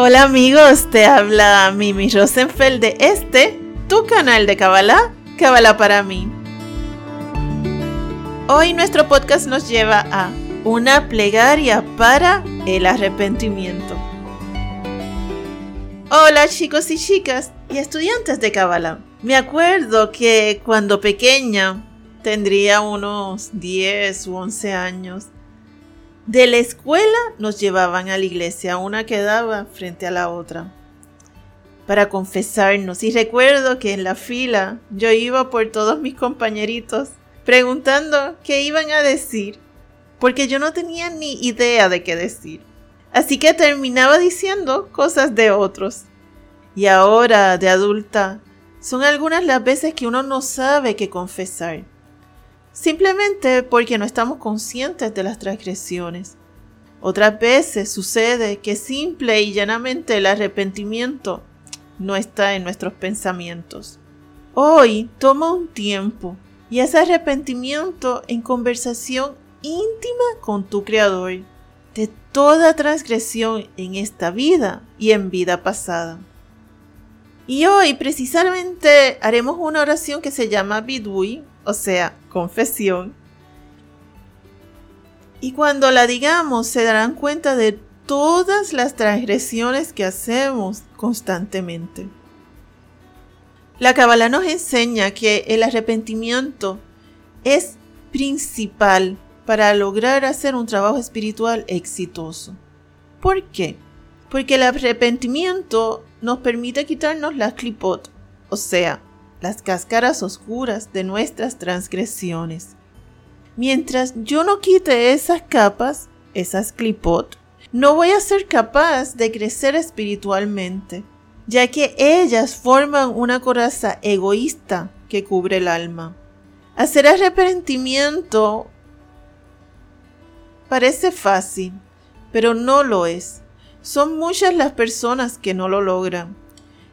Hola amigos, te habla Mimi Rosenfeld de este, tu canal de Kabbalah, Kabbalah para mí. Hoy nuestro podcast nos lleva a una plegaria para el arrepentimiento. Hola chicos y chicas y estudiantes de Kabbalah. Me acuerdo que cuando pequeña, tendría unos 10 u 11 años, de la escuela nos llevaban a la iglesia, una quedaba frente a la otra, para confesarnos. Y recuerdo que en la fila yo iba por todos mis compañeritos preguntando qué iban a decir, porque yo no tenía ni idea de qué decir. Así que terminaba diciendo cosas de otros. Y ahora, de adulta, son algunas las veces que uno no sabe qué confesar simplemente porque no estamos conscientes de las transgresiones. Otras veces sucede que simple y llanamente el arrepentimiento no está en nuestros pensamientos. Hoy toma un tiempo y ese arrepentimiento en conversación íntima con tu Creador de toda transgresión en esta vida y en vida pasada. Y hoy precisamente haremos una oración que se llama Bidui, o sea, confesión. Y cuando la digamos se darán cuenta de todas las transgresiones que hacemos constantemente. La Kabbalah nos enseña que el arrepentimiento es principal para lograr hacer un trabajo espiritual exitoso. ¿Por qué? Porque el arrepentimiento nos permite quitarnos las clipot, o sea, las cáscaras oscuras de nuestras transgresiones. Mientras yo no quite esas capas, esas clipot, no voy a ser capaz de crecer espiritualmente, ya que ellas forman una coraza egoísta que cubre el alma. Hacer arrepentimiento parece fácil, pero no lo es. Son muchas las personas que no lo logran.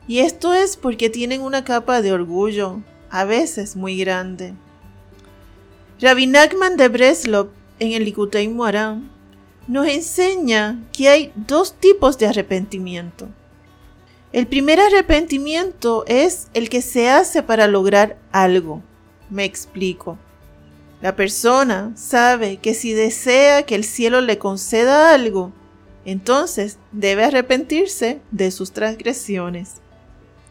Y esto es porque tienen una capa de orgullo, a veces muy grande. Rabbi Nachman de Breslov, en el Likutei Moran, nos enseña que hay dos tipos de arrepentimiento. El primer arrepentimiento es el que se hace para lograr algo. Me explico. La persona sabe que si desea que el cielo le conceda algo, entonces debe arrepentirse de sus transgresiones.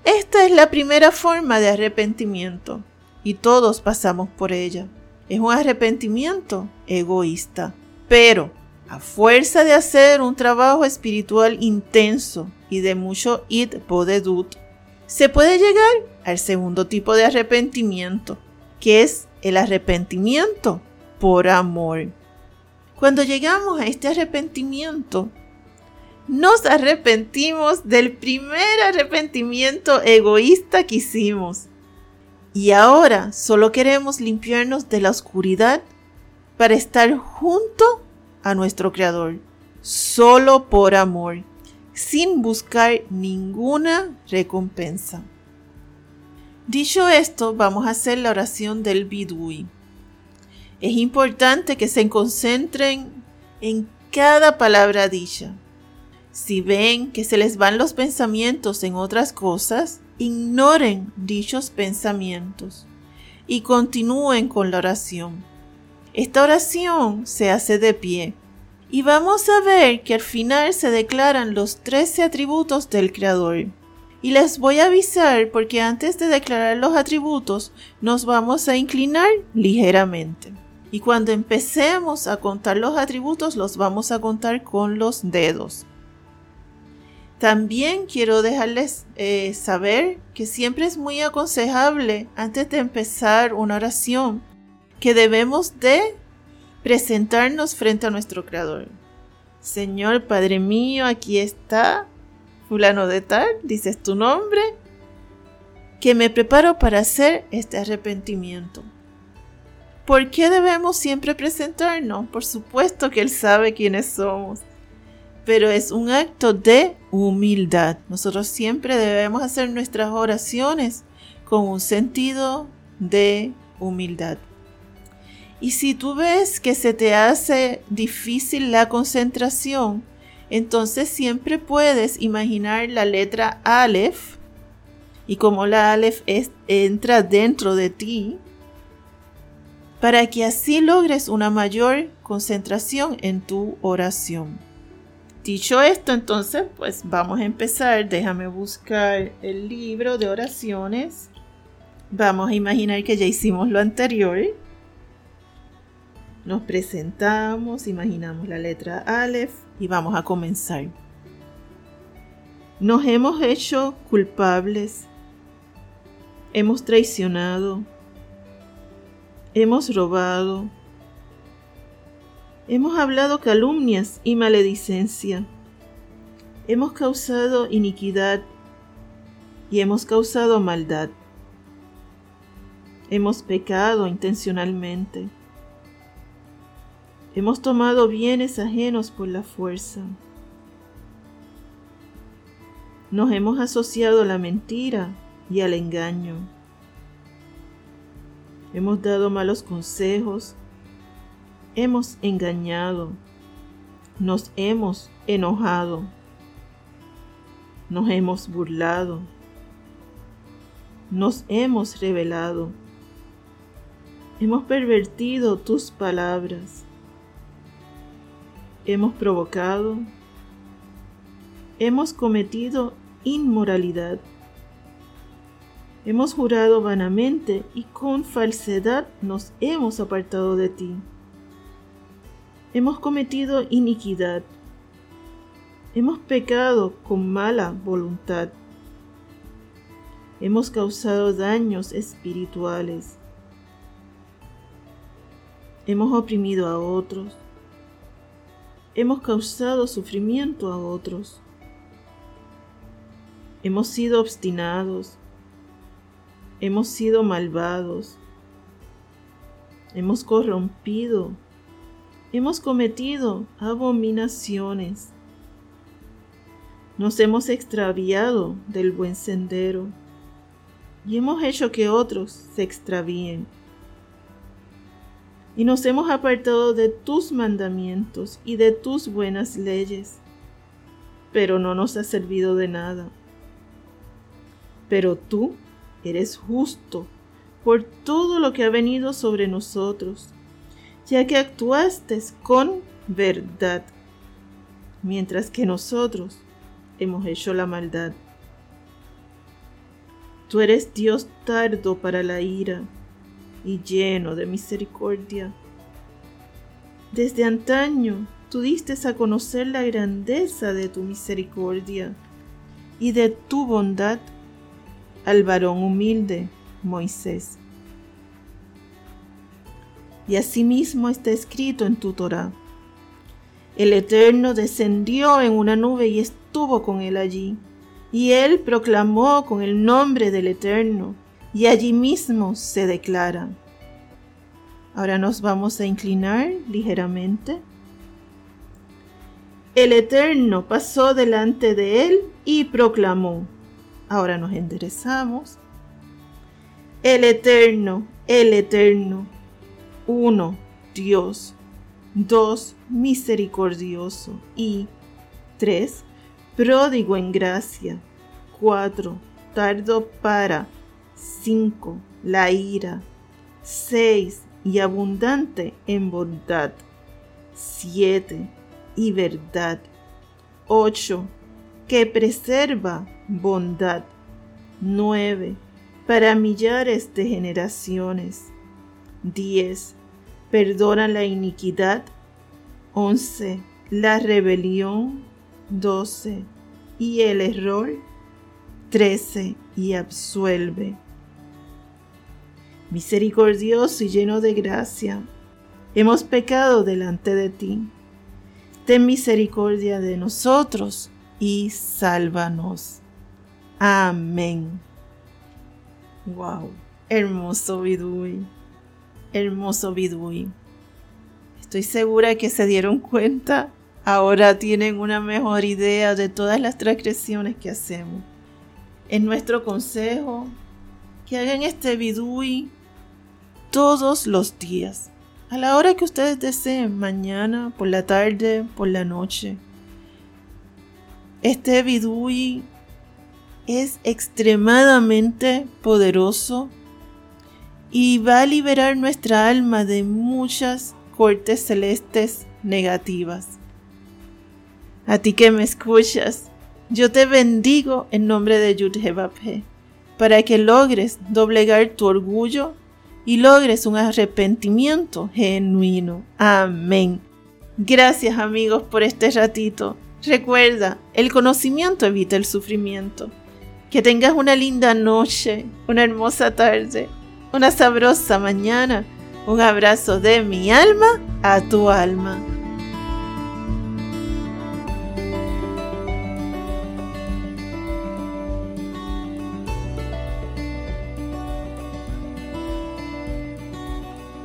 Esta es la primera forma de arrepentimiento y todos pasamos por ella. Es un arrepentimiento egoísta, pero a fuerza de hacer un trabajo espiritual intenso y de mucho id bodedut, se puede llegar al segundo tipo de arrepentimiento, que es el arrepentimiento por amor. Cuando llegamos a este arrepentimiento, nos arrepentimos del primer arrepentimiento egoísta que hicimos. Y ahora solo queremos limpiarnos de la oscuridad para estar junto a nuestro Creador, solo por amor, sin buscar ninguna recompensa. Dicho esto, vamos a hacer la oración del Bidui. Es importante que se concentren en cada palabra dicha si ven que se les van los pensamientos en otras cosas, ignoren dichos pensamientos y continúen con la oración. Esta oración se hace de pie y vamos a ver que al final se declaran los trece atributos del Creador. Y les voy a avisar porque antes de declarar los atributos nos vamos a inclinar ligeramente. Y cuando empecemos a contar los atributos los vamos a contar con los dedos. También quiero dejarles eh, saber que siempre es muy aconsejable antes de empezar una oración que debemos de presentarnos frente a nuestro Creador. Señor Padre mío, aquí está fulano de tal, dices tu nombre, que me preparo para hacer este arrepentimiento. ¿Por qué debemos siempre presentarnos? Por supuesto que Él sabe quiénes somos, pero es un acto de humildad. Nosotros siempre debemos hacer nuestras oraciones con un sentido de humildad. Y si tú ves que se te hace difícil la concentración, entonces siempre puedes imaginar la letra Aleph y como la Aleph entra dentro de ti, para que así logres una mayor concentración en tu oración. Dicho esto, entonces, pues vamos a empezar. Déjame buscar el libro de oraciones. Vamos a imaginar que ya hicimos lo anterior. Nos presentamos, imaginamos la letra Aleph y vamos a comenzar. Nos hemos hecho culpables, hemos traicionado, hemos robado, hemos hablado calumnias y maledicencia, hemos causado iniquidad y hemos causado maldad, hemos pecado intencionalmente Hemos tomado bienes ajenos por la fuerza. Nos hemos asociado a la mentira y al engaño. Hemos dado malos consejos. Hemos engañado. Nos hemos enojado. Nos hemos burlado. Nos hemos revelado. Hemos pervertido tus palabras hemos provocado, hemos cometido inmoralidad, hemos jurado vanamente y con falsedad nos hemos apartado de ti. Hemos cometido iniquidad, hemos pecado con mala voluntad, hemos causado daños espirituales, hemos oprimido a otros, hemos causado sufrimiento a otros. Hemos sido obstinados, hemos sido malvados, hemos corrompido, hemos cometido abominaciones, nos hemos extraviado del buen sendero y hemos hecho que otros se extravíen y nos hemos apartado de tus mandamientos y de tus buenas leyes, pero no nos ha servido de nada. Pero tú eres justo por todo lo que ha venido sobre nosotros, ya que actuaste con verdad, mientras que nosotros hemos hecho la maldad. Tú eres Dios tardo para la ira y lleno de misericordia. Desde antaño tú diste a conocer la grandeza de tu misericordia y de tu bondad al varón humilde, Moisés. Y asimismo está escrito en tu Torah. El Eterno descendió en una nube y estuvo con él allí, y él proclamó con el nombre del Eterno y allí mismo se declara. Ahora nos vamos a inclinar ligeramente. El Eterno pasó delante de él y proclamó. Ahora nos enderezamos. El Eterno, el Eterno, uno, Dios, dos, misericordioso y tres, pródigo en gracia, cuatro, tardo para 5. La ira. 6. Y abundante en bondad. 7. Y verdad. 8. Que preserva bondad. 9. Para millares de generaciones. 10. Perdona la iniquidad. 11. La rebelión. 12. Y el error. 13. Y absuelve misericordioso y lleno de gracia, hemos pecado delante de ti. Ten misericordia de nosotros y sálvanos. Amén. Wow, hermoso Bidui, hermoso Bidui. Estoy segura que se dieron cuenta ahora tienen una mejor idea de todas las transgresiones que hacemos. Es nuestro consejo que hagan este vidui todos los días, a la hora que ustedes deseen, mañana, por la tarde, por la noche. Este vidui es extremadamente poderoso y va a liberar nuestra alma de muchas cortes celestes negativas. A ti que me escuchas, yo te bendigo en nombre de Yudhebabhe para que logres doblegar tu orgullo y logres un arrepentimiento genuino. Amén. Gracias amigos por este ratito. Recuerda, el conocimiento evita el sufrimiento. Que tengas una linda noche, una hermosa tarde, una sabrosa mañana. Un abrazo de mi alma a tu alma.